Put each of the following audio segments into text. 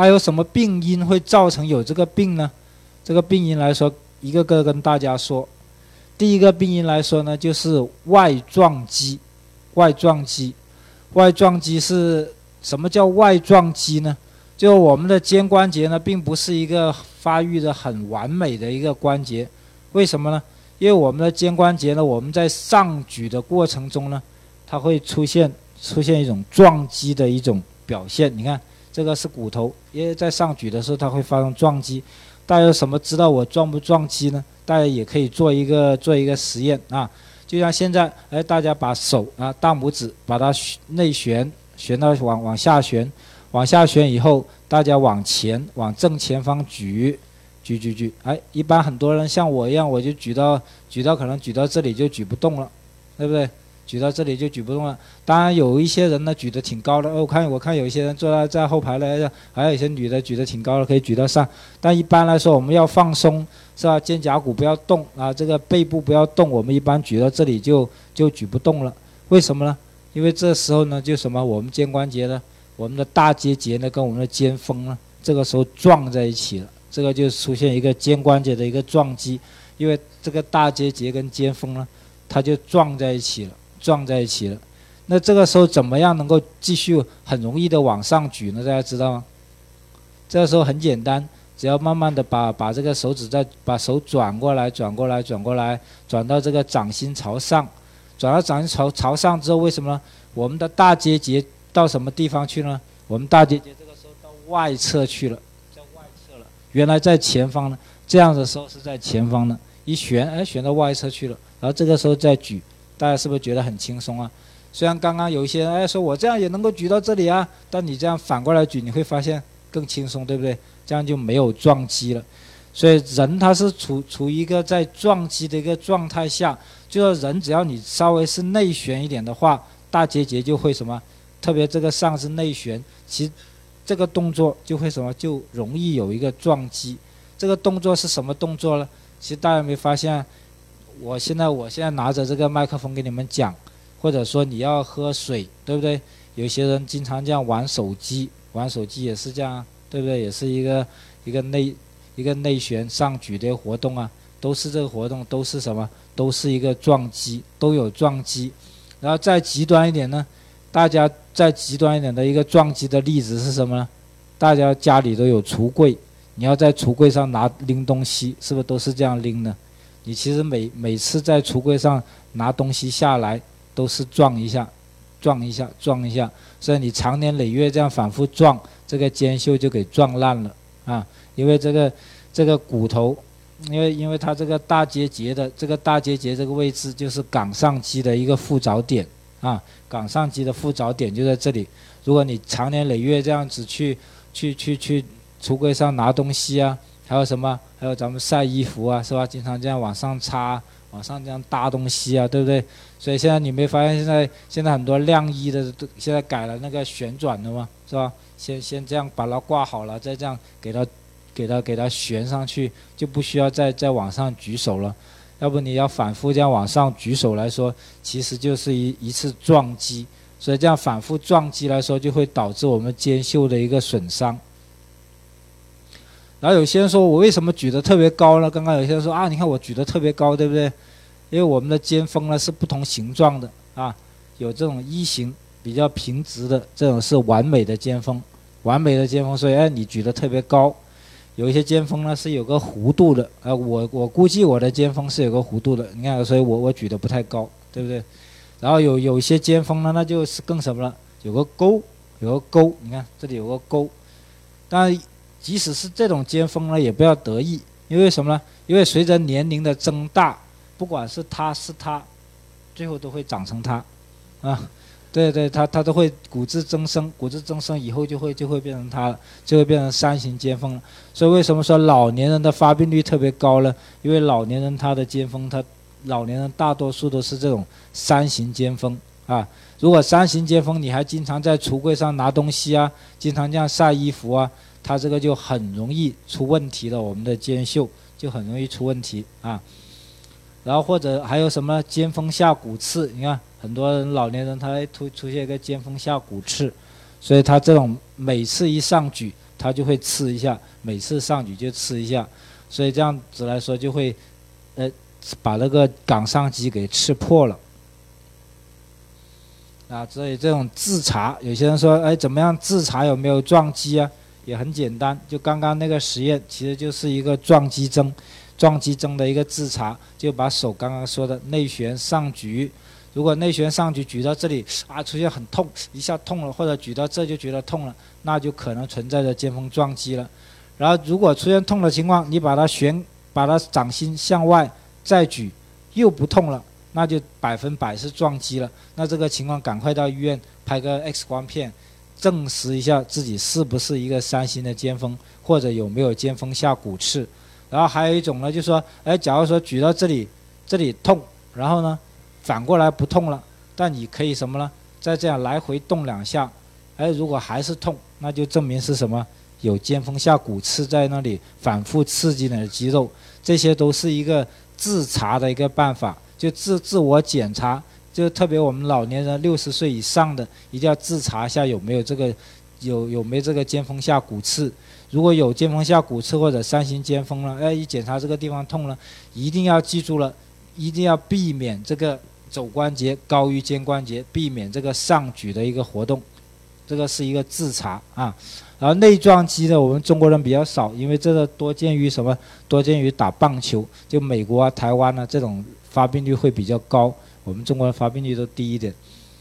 它有什么病因会造成有这个病呢？这个病因来说，一个个跟大家说。第一个病因来说呢，就是外撞击。外撞击，外撞击是什么叫外撞击呢？就我们的肩关节呢，并不是一个发育的很完美的一个关节。为什么呢？因为我们的肩关节呢，我们在上举的过程中呢，它会出现出现一种撞击的一种表现。你看，这个是骨头，因为在上举的时候，它会发生撞击。大家有什么知道我撞不撞击呢？大家也可以做一个做一个实验啊，就像现在，哎，大家把手啊大拇指把它内旋，旋到往往下旋，往下旋以后，大家往前往正前方举，举举举，哎，一般很多人像我一样，我就举到举到可能举到这里就举不动了，对不对？举到这里就举不动了。当然有一些人呢举得挺高的，我看我看有一些人坐在在后排的，还有一些女的举得挺高的，可以举到上。但一般来说，我们要放松，是吧？肩胛骨不要动啊，这个背部不要动。我们一般举到这里就就举不动了。为什么呢？因为这时候呢，就什么？我们肩关节呢，我们的大结节呢，跟我们的肩峰呢，这个时候撞在一起了，这个就出现一个肩关节的一个撞击。因为这个大结节跟肩峰呢，它就撞在一起了。撞在一起了，那这个时候怎么样能够继续很容易的往上举呢？大家知道吗？这个时候很简单，只要慢慢的把把这个手指再把手转过来，转过来，转过来，转到这个掌心朝上，转到掌心朝朝上之后，为什么呢？我们的大结节到什么地方去呢？我们大结节这个时候到外侧去了，在外侧了。原来在前方呢，这样的时候是在前方呢，一旋，哎，旋到外侧去了，然后这个时候再举。大家是不是觉得很轻松啊？虽然刚刚有一些人哎说我这样也能够举到这里啊，但你这样反过来举，你会发现更轻松，对不对？这样就没有撞击了。所以人他是处处于一个在撞击的一个状态下，就说人只要你稍微是内旋一点的话，大结节就会什么？特别这个上肢内旋，其实这个动作就会什么？就容易有一个撞击。这个动作是什么动作呢？其实大家没发现？我现在我现在拿着这个麦克风给你们讲，或者说你要喝水，对不对？有些人经常这样玩手机，玩手机也是这样，对不对？也是一个一个内一个内旋上举的活动啊，都是这个活动，都是什么？都是一个撞击，都有撞击。然后再极端一点呢，大家再极端一点的一个撞击的例子是什么呢？大家家里都有橱柜，你要在橱柜上拿拎东西，是不是都是这样拎的？你其实每每次在橱柜上拿东西下来，都是撞一下，撞一下，撞一下，所以你长年累月这样反复撞，这个肩袖就给撞烂了啊！因为这个这个骨头，因为因为它这个大结节的这个大结节这个位置就是冈上肌的一个附着点啊，冈上肌的附着点就在这里。如果你长年累月这样子去去去去橱柜上拿东西啊。还有什么？还有咱们晒衣服啊，是吧？经常这样往上插，往上这样搭东西啊，对不对？所以现在你没发现，现在现在很多晾衣的都现在改了那个旋转的吗？是吧？先先这样把它挂好了，再这样给它给它给它旋上去，就不需要再再往上举手了。要不你要反复这样往上举手来说，其实就是一一次撞击。所以这样反复撞击来说，就会导致我们肩袖的一个损伤。然后有些人说我为什么举得特别高呢？刚刚有些人说啊，你看我举得特别高，对不对？因为我们的肩峰呢是不同形状的啊，有这种一型比较平直的，这种是完美的肩峰，完美的肩峰，所以哎你举得特别高。有一些肩峰呢是有个弧度的，啊我我估计我的肩峰是有个弧度的，你看，所以我我举得不太高，对不对？然后有有一些肩峰呢，那就是更什么了，有个沟，有个沟，你看这里有个沟，但。即使是这种尖峰呢，也不要得意，因为什么呢？因为随着年龄的增大，不管是他是他，最后都会长成他，啊，对对，他他都会骨质增生，骨质增生以后就会就会变成他了，就会变成三型尖峰了。所以为什么说老年人的发病率特别高呢？因为老年人他的尖峰，他老年人大多数都是这种三型尖峰啊。如果三型尖峰，你还经常在橱柜上拿东西啊，经常这样晒衣服啊。它这个就很容易出问题了，我们的肩袖就很容易出问题啊。然后或者还有什么肩峰下骨刺？你看很多人老年人他出出现一个肩峰下骨刺，所以他这种每次一上举，他就会刺一下，每次上举就刺一下，所以这样子来说就会，呃，把那个冈上肌给刺破了。啊，所以这种自查，有些人说，哎，怎么样自查有没有撞击啊？也很简单，就刚刚那个实验，其实就是一个撞击针，撞击针的一个自查，就把手刚刚说的内旋上举，如果内旋上举举到这里啊，出现很痛，一下痛了，或者举到这就觉得痛了，那就可能存在着肩峰撞击了。然后如果出现痛的情况，你把它旋，把它掌心向外再举，又不痛了。那就百分百是撞击了，那这个情况赶快到医院拍个 X 光片，证实一下自己是不是一个三星的尖峰，或者有没有尖峰下骨刺。然后还有一种呢，就说，哎，假如说举到这里，这里痛，然后呢，反过来不痛了，但你可以什么呢？再这样来回动两下，哎，如果还是痛，那就证明是什么？有尖峰下骨刺在那里反复刺激你的肌肉，这些都是一个自查的一个办法。就自自我检查，就特别我们老年人六十岁以上的，一定要自查一下有没有这个，有有没有这个肩峰下骨刺。如果有肩峰下骨刺或者三型肩峰了，哎，一检查这个地方痛了，一定要记住了，一定要避免这个肘关节高于肩关节，避免这个上举的一个活动。这个是一个自查啊。然后内撞击呢，我们中国人比较少，因为这个多见于什么？多见于打棒球，就美国啊、台湾啊这种。发病率会比较高，我们中国人发病率都低一点，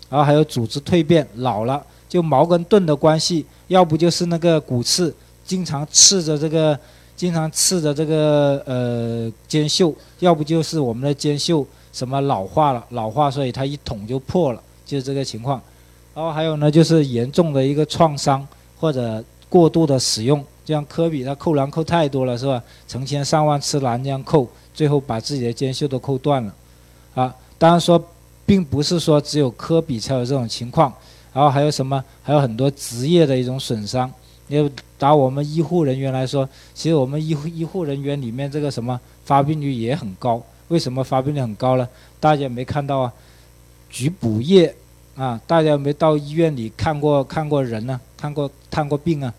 然后还有组织蜕变，老了就矛跟盾的关系，要不就是那个骨刺，经常刺着这个，经常刺着这个呃肩袖，要不就是我们的肩袖什么老化了，老化所以它一捅就破了，就是这个情况。然后还有呢，就是严重的一个创伤或者过度的使用，就像科比他扣篮扣太多了是吧？成千上万次篮这样扣。最后把自己的肩袖都扣断了，啊，当然说，并不是说只有科比才有这种情况，然后还有什么？还有很多职业的一种损伤。因为打我们医护人员来说，其实我们医护医护人员里面这个什么发病率也很高。为什么发病率很高呢？大家没看到啊？举补液啊，大家没到医院里看过看过人呢？看过探过病啊？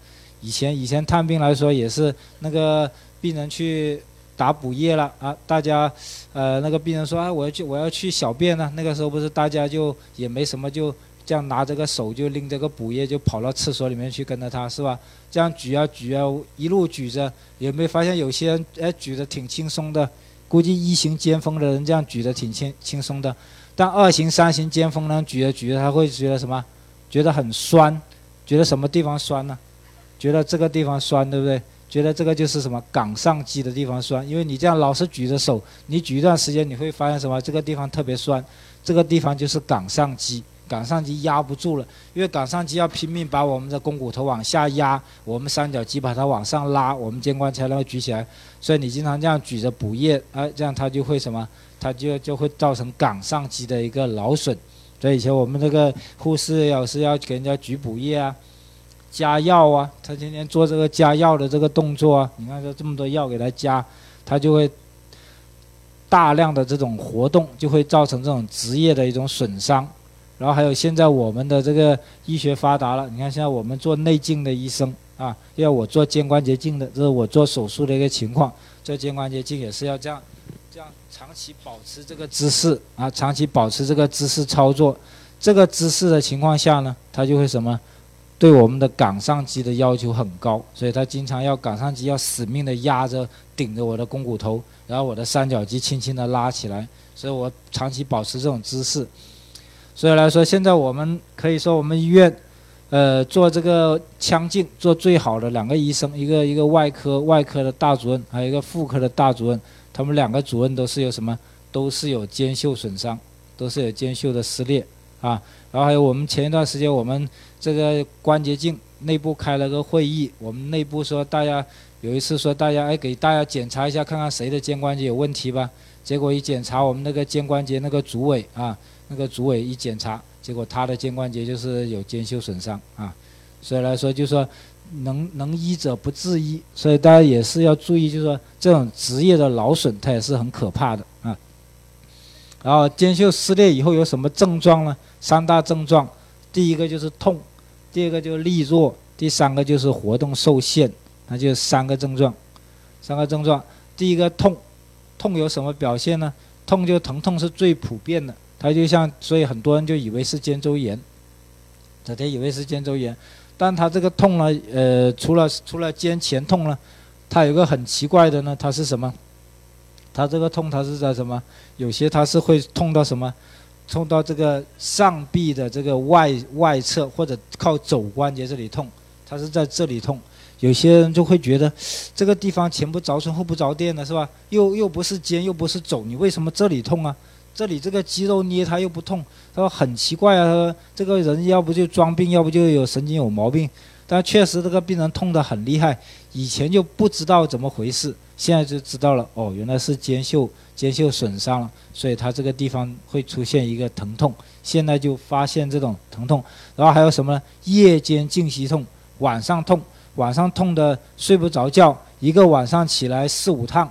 以前以前探病来说也是那个病人去。打补液了啊！大家，呃，那个病人说啊，我要去，我要去小便呢。那个时候不是大家就也没什么，就这样拿着个手就拎着个补液就跑到厕所里面去跟着他，是吧？这样举啊举啊，一路举着，有没有发现有些人哎举得挺轻松的？估计一型尖峰的人这样举得挺轻轻松的，但二型、三型尖峰呢，举着举着他会觉得什么？觉得很酸，觉得什么地方酸呢？觉得这个地方酸，对不对？觉得这个就是什么冈上肌的地方酸，因为你这样老是举着手，你举一段时间，你会发现什么？这个地方特别酸，这个地方就是冈上肌，冈上肌压不住了，因为冈上肌要拼命把我们的肱骨头往下压，我们三角肌把它往上拉，我们肩关节才能举起来。所以你经常这样举着补液，哎，这样它就会什么？它就就会造成冈上肌的一个劳损。所以以前我们这个护士要是要给人家举补液啊。加药啊，他天天做这个加药的这个动作啊，你看这这么多药给他加，他就会大量的这种活动，就会造成这种职业的一种损伤。然后还有现在我们的这个医学发达了，你看现在我们做内镜的医生啊，要我做肩关节镜的，这是我做手术的一个情况，做肩关节镜也是要这样，这样长期保持这个姿势啊，长期保持这个姿势操作，这个姿势的情况下呢，他就会什么？对我们的冈上肌的要求很高，所以他经常要冈上肌要死命的压着顶着我的肱骨头，然后我的三角肌轻轻的拉起来，所以我长期保持这种姿势。所以来说，现在我们可以说我们医院，呃，做这个腔镜做最好的两个医生，一个一个外科外科的大主任，还有一个妇科的大主任，他们两个主任都是有什么？都是有肩袖损伤，都是有肩袖的撕裂啊。然后还有我们前一段时间我们这个关节镜内部开了个会议，我们内部说大家有一次说大家哎给大家检查一下看看谁的肩关节有问题吧，结果一检查我们那个肩关节那个主尾啊那个主尾一检查，结果他的肩关节就是有肩袖损伤啊，所以来说就说能能医者不自医，所以大家也是要注意，就是说这种职业的劳损它也是很可怕的。然后肩袖撕裂以后有什么症状呢？三大症状，第一个就是痛，第二个就是力弱，第三个就是活动受限，那就三个症状，三个症状。第一个痛，痛有什么表现呢？痛就疼痛是最普遍的，它就像所以很多人就以为是肩周炎，整天以为是肩周炎，但他这个痛呢，呃，除了除了肩前痛呢，它有个很奇怪的呢，它是什么？它这个痛它是在什么？有些它是会痛到什么？痛到这个上臂的这个外外侧或者靠肘关节这里痛，它是在这里痛。有些人就会觉得这个地方前不着村后不着店的是吧？又又不是肩又不是肘，你为什么这里痛啊？这里这个肌肉捏它又不痛，他说很奇怪啊。他说这个人要不就装病，要不就有神经有毛病。但确实这个病人痛得很厉害，以前就不知道怎么回事，现在就知道了。哦，原来是肩袖。肩袖损伤了，所以他这个地方会出现一个疼痛。现在就发现这种疼痛，然后还有什么呢？夜间静息痛，晚上痛，晚上痛的睡不着觉，一个晚上起来四五趟。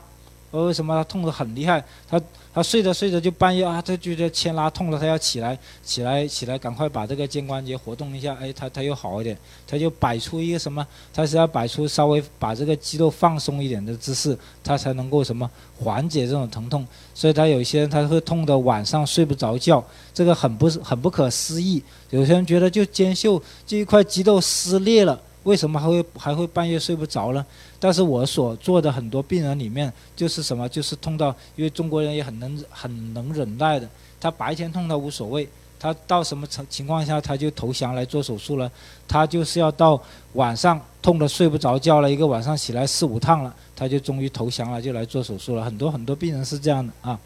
为什么他痛得很厉害？他。他睡着睡着就半夜啊，他觉得牵拉痛了，他要起来，起来，起来，赶快把这个肩关节活动一下，哎，他他又好一点，他就摆出一个什么？他是要摆出稍微把这个肌肉放松一点的姿势，他才能够什么缓解这种疼痛。所以他有些人他会痛得晚上睡不着觉，这个很不是很不可思议。有些人觉得就肩袖这一块肌肉撕裂了。为什么还会还会半夜睡不着呢？但是我所做的很多病人里面，就是什么，就是痛到，因为中国人也很能很能忍耐的，他白天痛他无所谓，他到什么情情况下他就投降来做手术了，他就是要到晚上痛得睡不着觉了，一个晚上起来四五趟了，他就终于投降了，就来做手术了。很多很多病人是这样的啊。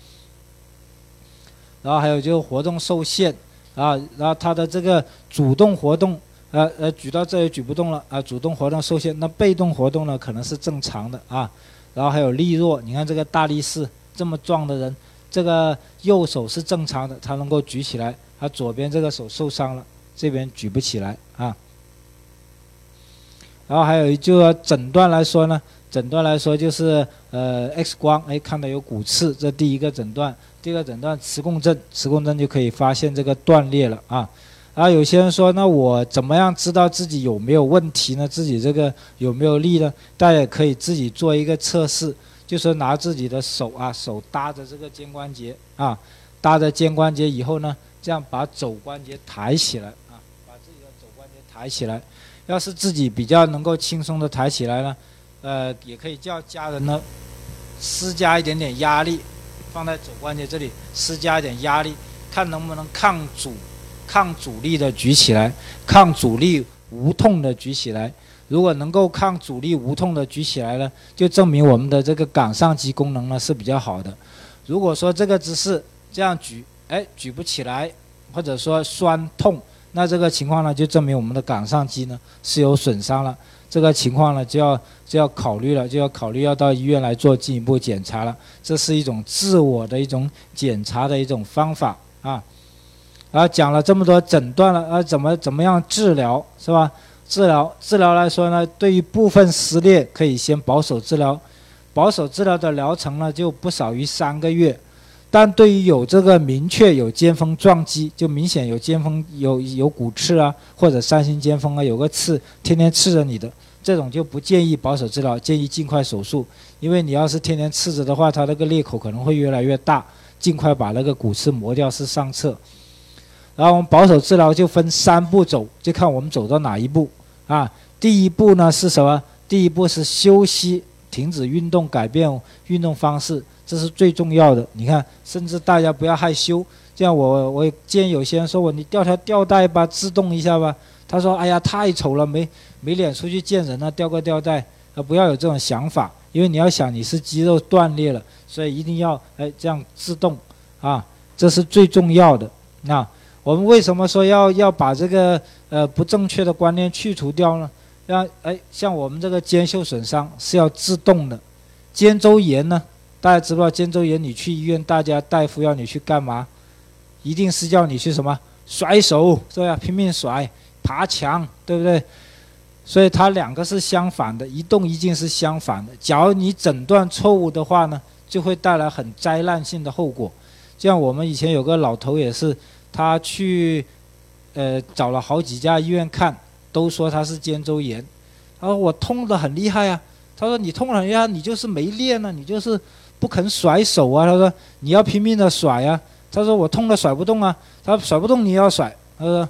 然后还有就是活动受限啊，然后他的这个主动活动。呃呃，举到这里举不动了啊，主动活动受限，那被动活动呢可能是正常的啊。然后还有力弱，你看这个大力士这么壮的人，这个右手是正常的，他能够举起来，他左边这个手受伤了，这边举不起来啊。然后还有就要诊断来说呢，诊断来说就是呃 X 光，哎看到有骨刺，这第一个诊断，第二个诊断磁共振，磁共振就可以发现这个断裂了啊。然后有些人说，那我怎么样知道自己有没有问题呢？自己这个有没有力呢？大家也可以自己做一个测试，就是拿自己的手啊，手搭着这个肩关节啊，搭着肩关节以后呢，这样把肘关节抬起来啊，把自己的肘关节抬起来。要是自己比较能够轻松的抬起来呢，呃，也可以叫家人呢施加一点点压力，放在肘关节这里施加一点压力，看能不能抗阻。抗阻力的举起来，抗阻力无痛的举起来。如果能够抗阻力无痛的举起来呢，就证明我们的这个冈上肌功能呢是比较好的。如果说这个姿势这样举，哎，举不起来，或者说酸痛，那这个情况呢就证明我们的冈上肌呢是有损伤了。这个情况呢就要就要考虑了，就要考虑要到医院来做进一步检查了。这是一种自我的一种检查的一种方法啊。啊，讲了这么多诊断了，啊，怎么怎么样治疗是吧？治疗治疗来说呢，对于部分撕裂可以先保守治疗，保守治疗的疗程呢就不少于三个月。但对于有这个明确有尖峰撞击，就明显有尖峰有有骨刺啊，或者三星尖峰啊，有个刺天天刺着你的这种就不建议保守治疗，建议尽快手术。因为你要是天天刺着的话，它那个裂口可能会越来越大，尽快把那个骨刺磨掉是上策。然后我们保守治疗就分三步走，就看我们走到哪一步啊。第一步呢是什么？第一步是休息，停止运动，改变运动方式，这是最重要的。你看，甚至大家不要害羞，这样我我见有些人说我你吊条吊带吧，自动一下吧。他说哎呀太丑了，没没脸出去见人了，吊个吊带啊，不要有这种想法，因为你要想你是肌肉断裂了，所以一定要哎这样自动啊，这是最重要的啊。我们为什么说要要把这个呃不正确的观念去除掉呢？让哎，像我们这个肩袖损伤是要自动的，肩周炎呢，大家知不知道肩周炎？你去医院，大家大夫要你去干嘛？一定是叫你去什么甩手，是吧？拼命甩、爬墙，对不对？所以它两个是相反的，一动一静是相反的。假如你诊断错误的话呢，就会带来很灾难性的后果。像我们以前有个老头也是。他去，呃，找了好几家医院看，都说他是肩周炎。他说我痛得很厉害啊。他说你痛了呀，你就是没练呢，你就是不肯甩手啊。他说你要拼命的甩啊。他说我痛的甩不动啊。他甩不动你要甩。他说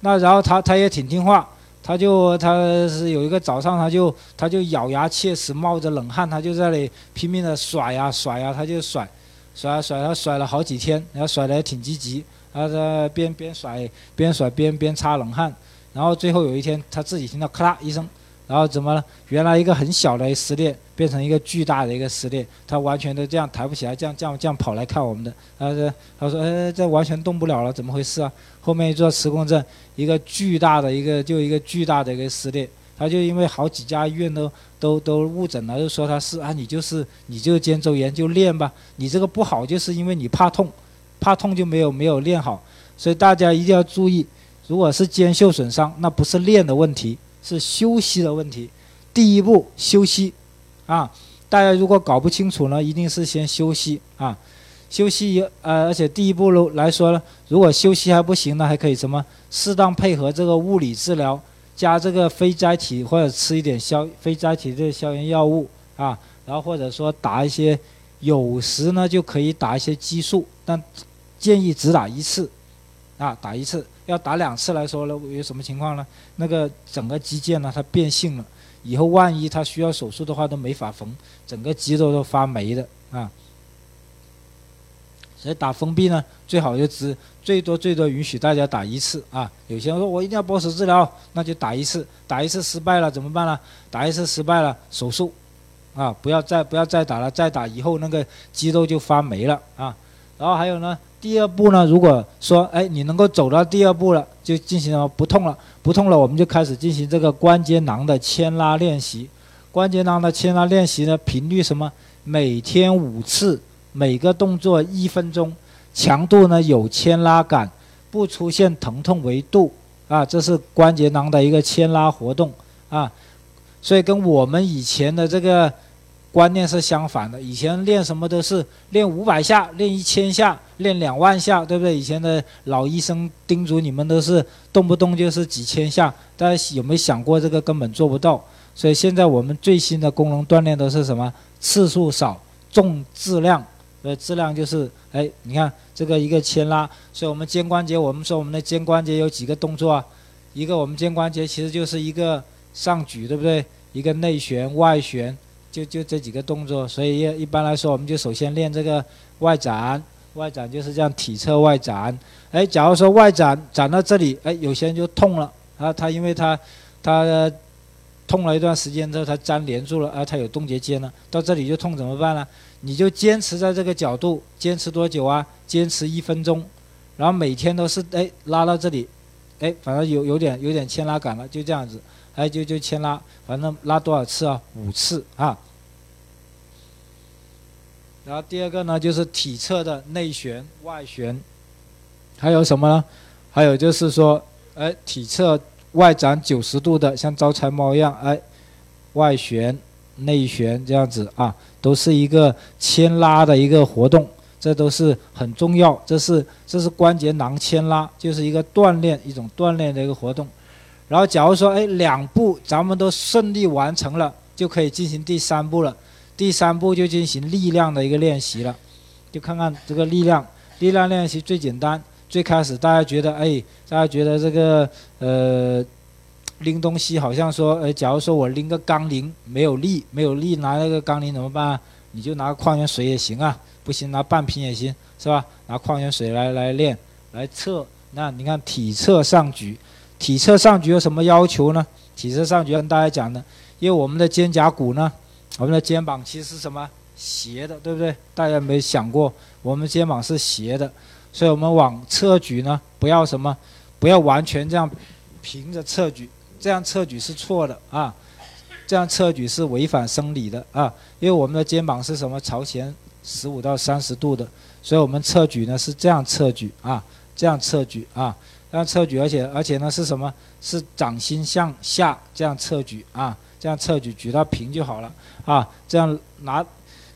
那然后他他也挺听话，他就他是有一个早上他就他就咬牙切齿，冒着冷汗，他就在那里拼命的甩呀甩呀，他就甩。甩啊甩他甩了好几天，然后甩的也挺积极，他在边边甩边甩边边擦冷汗，然后最后有一天他自己听到咔啦一声，然后怎么了？原来一个很小的撕裂变成一个巨大的一个撕裂，他完全都这样抬不起来，这样这样这样跑来看我们的，他说他说哎这完全动不了了，怎么回事啊？后面一做磁共振，一个巨大的一个就一个巨大的一个撕裂。他就因为好几家医院都都都误诊了，就说他是啊，你就是你就肩周炎就练吧，你这个不好就是因为你怕痛，怕痛就没有没有练好，所以大家一定要注意，如果是肩袖损伤，那不是练的问题，是休息的问题。第一步休息，啊，大家如果搞不清楚呢，一定是先休息啊，休息呃，而且第一步来说呢，如果休息还不行呢，还可以什么适当配合这个物理治疗。加这个非甾体或者吃一点消非甾体的消炎药物啊，然后或者说打一些，有时呢就可以打一些激素，但建议只打一次，啊打一次，要打两次来说呢有什么情况呢？那个整个肌腱呢它变性了，以后万一它需要手术的话都没法缝，整个肌肉都发霉的啊。所以打封闭呢，最好就只最多最多允许大家打一次啊。有些人说我一定要保守治疗，那就打一次，打一次失败了怎么办呢？打一次失败了，手术，啊，不要再不要再打了，再打以后那个肌肉就发霉了啊。然后还有呢，第二步呢，如果说哎你能够走到第二步了，就进行什么不痛了，不痛了，我们就开始进行这个关节囊的牵拉练习。关节囊的牵拉练习呢，频率什么？每天五次。每个动作一分钟，强度呢有牵拉感，不出现疼痛为度啊，这是关节囊的一个牵拉活动啊，所以跟我们以前的这个观念是相反的。以前练什么都是练五百下、练一千下、练两万下，对不对？以前的老医生叮嘱你们都是动不动就是几千下，大家有没有想过这个根本做不到？所以现在我们最新的功能锻炼都是什么？次数少，重质量。呃，质量就是，哎，你看这个一个牵拉，所以我们肩关节，我们说我们的肩关节有几个动作啊？一个我们肩关节其实就是一个上举，对不对？一个内旋、外旋，就就这几个动作。所以一一般来说，我们就首先练这个外展，外展就是这样体侧外展。哎，假如说外展展到这里，哎，有些人就痛了啊，他因为他他痛了一段时间之后，他粘连住了啊，他有冻结肩了，到这里就痛怎么办呢？你就坚持在这个角度，坚持多久啊？坚持一分钟，然后每天都是哎拉到这里，哎，反正有有点有点牵拉感了，就这样子，哎就就牵拉，反正拉多少次啊？五次啊。然后第二个呢，就是体侧的内旋、外旋，还有什么呢？还有就是说，哎，体侧外展九十度的，像招财猫一样，哎，外旋、内旋这样子啊。都是一个牵拉的一个活动，这都是很重要。这是这是关节囊牵拉，就是一个锻炼，一种锻炼的一个活动。然后，假如说，哎，两步咱们都顺利完成了，就可以进行第三步了。第三步就进行力量的一个练习了，就看看这个力量。力量练习最简单，最开始大家觉得，哎，大家觉得这个，呃。拎东西好像说，呃，假如说我拎个杠铃没有力，没有力拿那个杠铃怎么办？你就拿矿泉水也行啊，不行拿半瓶也行，是吧？拿矿泉水来来练，来测。那你看体侧上举，体侧上举有什么要求呢？体侧上举跟大家讲的，因为我们的肩胛骨呢，我们的肩膀其实是什么斜的，对不对？大家没想过，我们肩膀是斜的，所以我们往侧举呢，不要什么，不要完全这样平着侧举。这样侧举是错的啊，这样侧举是违反生理的啊，因为我们的肩膀是什么朝前十五到三十度的，所以我们侧举呢是这样侧举啊，这样侧举啊，样侧举，而且而且呢是什么？是掌心向下这样侧举啊，这样侧举举到平就好了啊，这样拿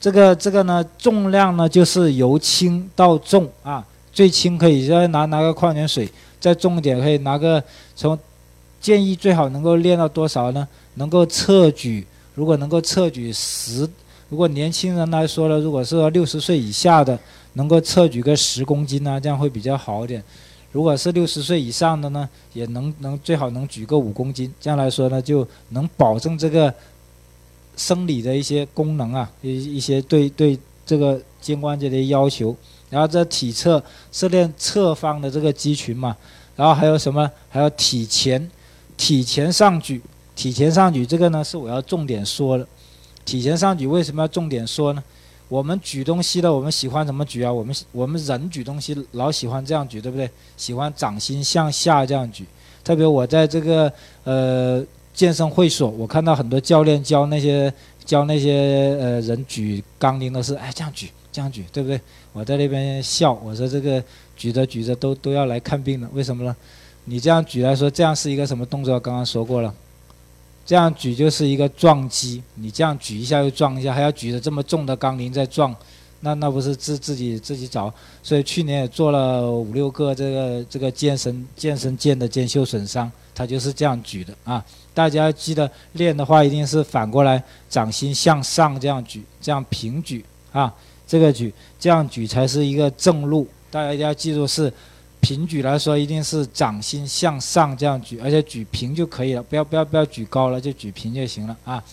这个这个呢重量呢就是由轻到重啊，最轻可以再拿拿个矿泉水，再重一点可以拿个从。建议最好能够练到多少呢？能够侧举，如果能够侧举十，如果年轻人来说呢，如果是六十岁以下的，能够侧举个十公斤呢，这样会比较好一点。如果是六十岁以上的呢，也能能最好能举个五公斤，这样来说呢，就能保证这个生理的一些功能啊，一一些对对这个肩关节的要求。然后这体侧是练侧方的这个肌群嘛，然后还有什么？还有体前，体前上举，体前上举这个呢是我要重点说的。体前上举为什么要重点说呢？我们举东西的，我们喜欢怎么举啊？我们我们人举东西老喜欢这样举，对不对？喜欢掌心向下这样举。特别我在这个呃健身会所，我看到很多教练教那些教那些呃人举杠铃的是，哎这样举这样举，对不对？我在那边笑，我说这个举着举着都都要来看病了，为什么呢？你这样举来说，这样是一个什么动作？刚刚说过了。这样举就是一个撞击，你这样举一下又撞一下，还要举着这么重的杠铃在撞，那那不是自自己自己找。所以去年也做了五六个这个这个健身健身健的肩袖损伤，他就是这样举的啊。大家记得练的话，一定是反过来掌心向上这样举，这样平举啊，这个举这样举才是一个正路。大家一定要记住是。平举来说，一定是掌心向上这样举，而且举平就可以了，不要不要不要举高了，就举平就行了啊。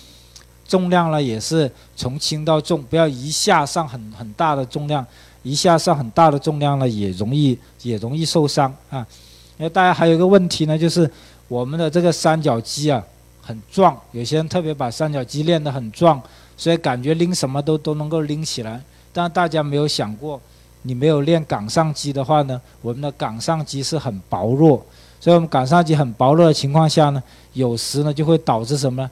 重量呢也是从轻到重，不要一下上很很大的重量，一下上很大的重量呢也容易也容易受伤啊。因为大家还有一个问题呢，就是我们的这个三角肌啊很壮，有些人特别把三角肌练得很壮，所以感觉拎什么都都能够拎起来，但大家没有想过。你没有练冈上肌的话呢，我们的冈上肌是很薄弱，所以我们冈上肌很薄弱的情况下呢，有时呢就会导致什么呢？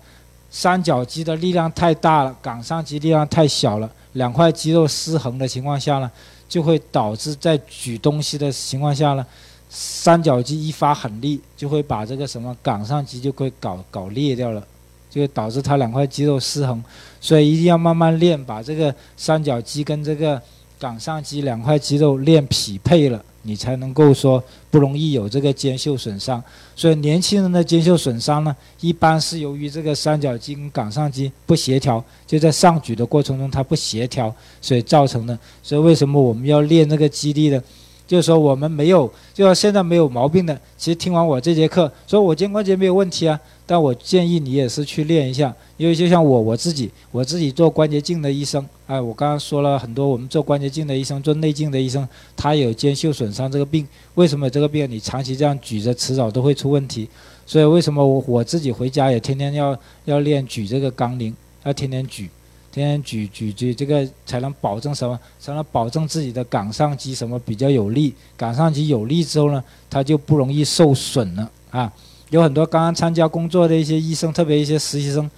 三角肌的力量太大了，冈上肌力量太小了，两块肌肉失衡的情况下呢，就会导致在举东西的情况下呢，三角肌一发狠力，就会把这个什么冈上肌就会搞搞裂掉了，就会导致它两块肌肉失衡，所以一定要慢慢练，把这个三角肌跟这个。冈上肌两块肌肉练匹配了，你才能够说不容易有这个肩袖损伤。所以年轻人的肩袖损伤呢，一般是由于这个三角肌跟冈上肌不协调，就在上举的过程中它不协调，所以造成的。所以为什么我们要练这个肌力呢？就是说我们没有，就说现在没有毛病的，其实听完我这节课，说我肩关节没有问题啊。但我建议你也是去练一下，因为就像我我自己，我自己做关节镜的医生，哎，我刚刚说了很多，我们做关节镜的医生，做内镜的医生，他有肩袖损伤这个病，为什么这个病？你长期这样举着，迟早都会出问题。所以为什么我我自己回家也天天要要练举这个杠铃，要天天举，天天举举举这个才能保证什么？才能保证自己的冈上肌什么比较有力？冈上肌有力之后呢，它就不容易受损了啊。有很多刚刚参加工作的一些医生，特别一些实习生，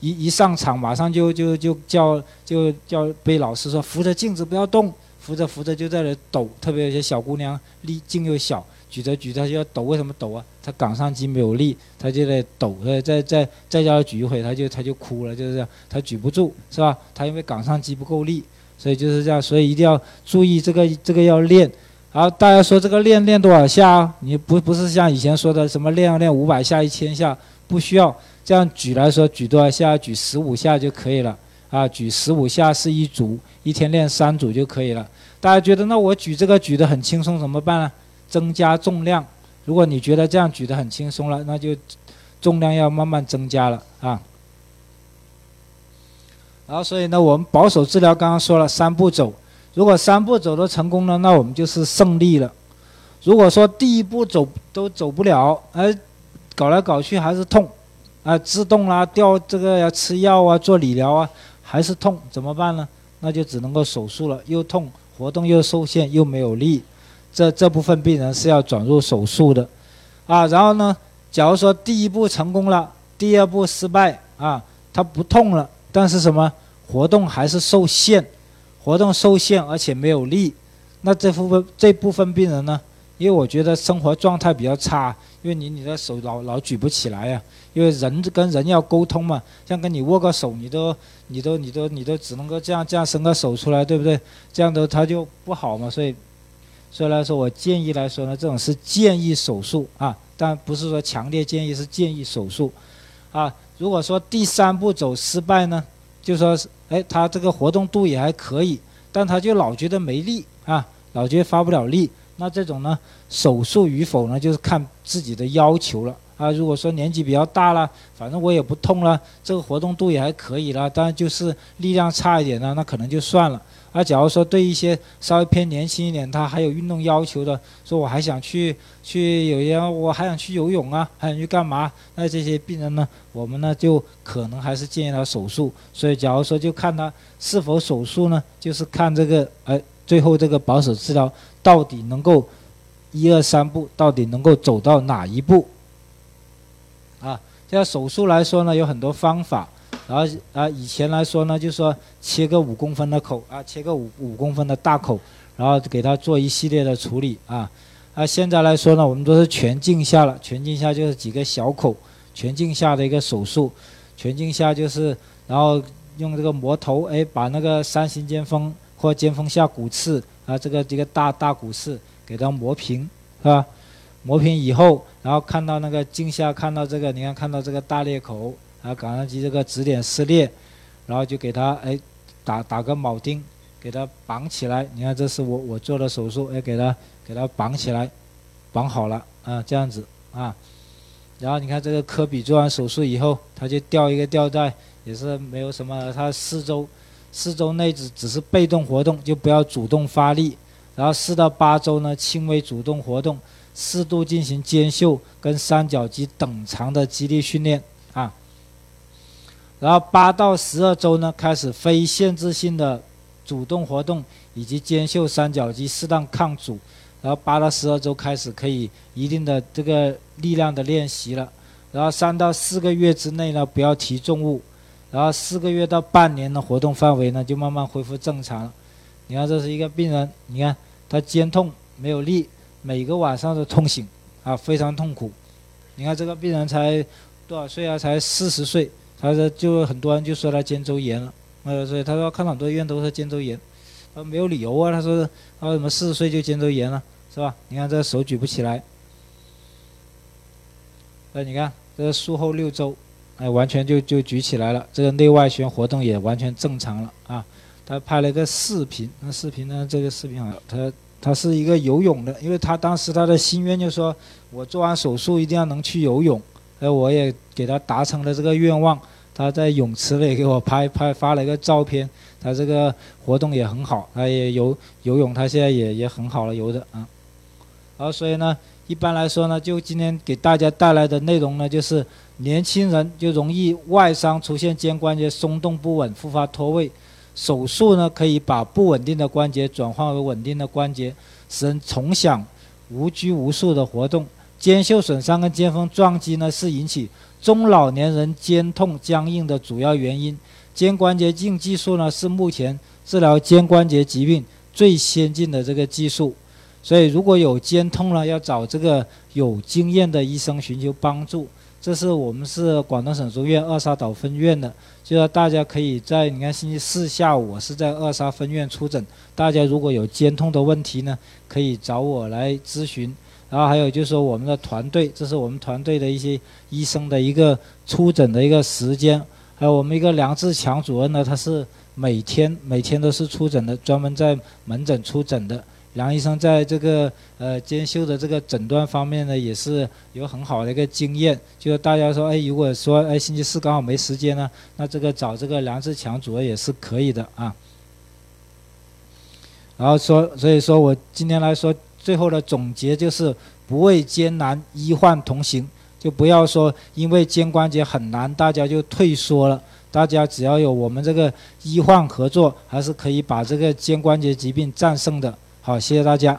一一上场马上就就就叫就叫被老师说扶着镜子不要动，扶着扶着就在那抖。特别有些小姑娘力劲又小，举着举着就要抖。为什么抖啊？她冈上肌没有力，她就在抖。再再再叫她举一会，她就她就哭了，就是这样，她举不住，是吧？她因为冈上肌不够力，所以就是这样。所以一定要注意这个这个要练。好，大家说这个练练多少下？你不不是像以前说的什么练练五百下、一千下，不需要这样举来说，举多少下？举十五下就可以了啊！举十五下是一组，一天练三组就可以了。大家觉得那我举这个举得很轻松怎么办呢？增加重量。如果你觉得这样举得很轻松了，那就重量要慢慢增加了啊。然后所以呢，我们保守治疗刚刚说了三步走。如果三步走都成功了，那我们就是胜利了。如果说第一步走都走不了，哎，搞来搞去还是痛，啊，自动啦，掉这个要吃药啊，做理疗啊，还是痛，怎么办呢？那就只能够手术了，又痛，活动又受限，又没有力，这这部分病人是要转入手术的，啊，然后呢，假如说第一步成功了，第二步失败啊，他不痛了，但是什么，活动还是受限。活动受限，而且没有力，那这部分这部分病人呢？因为我觉得生活状态比较差，因为你你的手老老举不起来呀。因为人跟人要沟通嘛，像跟你握个手，你都你都你都你都只能够这样这样伸个手出来，对不对？这样的他就不好嘛。所以，所以来说，我建议来说呢，这种是建议手术啊，但不是说强烈建议，是建议手术啊。如果说第三步走失败呢，就说是哎，他这个活动度也还可以，但他就老觉得没力啊，老觉得发不了力，那这种呢，手术与否呢，就是看自己的要求了。啊，如果说年纪比较大了，反正我也不痛了，这个活动度也还可以了，但就是力量差一点呢，那可能就算了。那，假如说对一些稍微偏年轻一点，他还有运动要求的，说我还想去去有些我还想去游泳啊，还想去干嘛？那这些病人呢，我们呢就可能还是建议他手术。所以，假如说就看他是否手术呢，就是看这个哎，最后这个保守治疗到底能够一二三步，到底能够走到哪一步？啊，现在手术来说呢，有很多方法。然后啊，以前来说呢，就说切个五公分的口啊，切个五五公分的大口，然后给他做一系列的处理啊。啊，现在来说呢，我们都是全镜下了，全镜下就是几个小口，全镜下的一个手术，全镜下就是，然后用这个磨头，哎，把那个三型尖峰或尖峰下骨刺啊，这个这个大大骨刺给它磨平，是吧？磨平以后，然后看到那个镜下看到这个，你看看到这个大裂口啊，冈上肌这个指点撕裂，然后就给他哎打打个铆钉，给他绑起来。你看这是我我做的手术，哎给他给他绑起来，绑好了啊这样子啊。然后你看这个科比做完手术以后，他就吊一个吊带，也是没有什么，他四周四周内只只是被动活动，就不要主动发力。然后四到八周呢，轻微主动活动。适度进行肩袖跟三角肌等长的肌力训练，然后八到十二周呢，开始非限制性的主动活动以及肩袖三角肌适当抗阻，然后八到十二周开始可以一定的这个力量的练习了，然后三到四个月之内呢，不要提重物，然后四个月到半年的活动范围呢，就慢慢恢复正常了。你看这是一个病人，你看他肩痛没有力。每个晚上都痛醒，啊，非常痛苦。你看这个病人才多少岁啊？才四十岁。他说就很多人就说他肩周炎了，呃，所以他说看很多医院都是肩周炎，他说没有理由啊。他说他为什么四十岁就肩周炎了，是吧？你看这手举不起来，哎，你看这个术后六周，哎，完全就就举起来了，这个内外旋活动也完全正常了啊。他拍了一个视频，那视频呢？这个视频好像，他。他是一个游泳的，因为他当时他的心愿就是说，我做完手术一定要能去游泳，哎，我也给他达成了这个愿望。他在泳池里给我拍拍发了一个照片，他这个活动也很好，他也游游泳，他现在也也很好了游的啊。然后所以呢，一般来说呢，就今天给大家带来的内容呢，就是年轻人就容易外伤出现肩关节松动不稳，复发脱位。手术呢，可以把不稳定的关节转换为稳定的关节，使人重享无拘无束的活动。肩袖损伤跟肩峰撞击呢，是引起中老年人肩痛僵硬的主要原因。肩关节镜技术呢，是目前治疗肩关节疾病最先进的这个技术。所以，如果有肩痛了，要找这个有经验的医生寻求帮助。这是我们是广东省中医院二沙岛分院的，就说大家可以在你看星期四下午我是在二沙分院出诊，大家如果有肩痛的问题呢，可以找我来咨询。然后还有就是说我们的团队，这是我们团队的一些医生的一个出诊的一个时间，还有我们一个梁志强主任呢，他是每天每天都是出诊的，专门在门诊出诊的。梁医生在这个呃肩袖的这个诊断方面呢，也是有很好的一个经验。就是大家说，哎，如果说哎星期四刚好没时间呢，那这个找这个梁志强主任也是可以的啊。然后说，所以说我今天来说最后的总结就是，不畏艰难，医患同行，就不要说因为肩关节很难，大家就退缩了。大家只要有我们这个医患合作，还是可以把这个肩关节疾病战胜的。好，谢谢大家。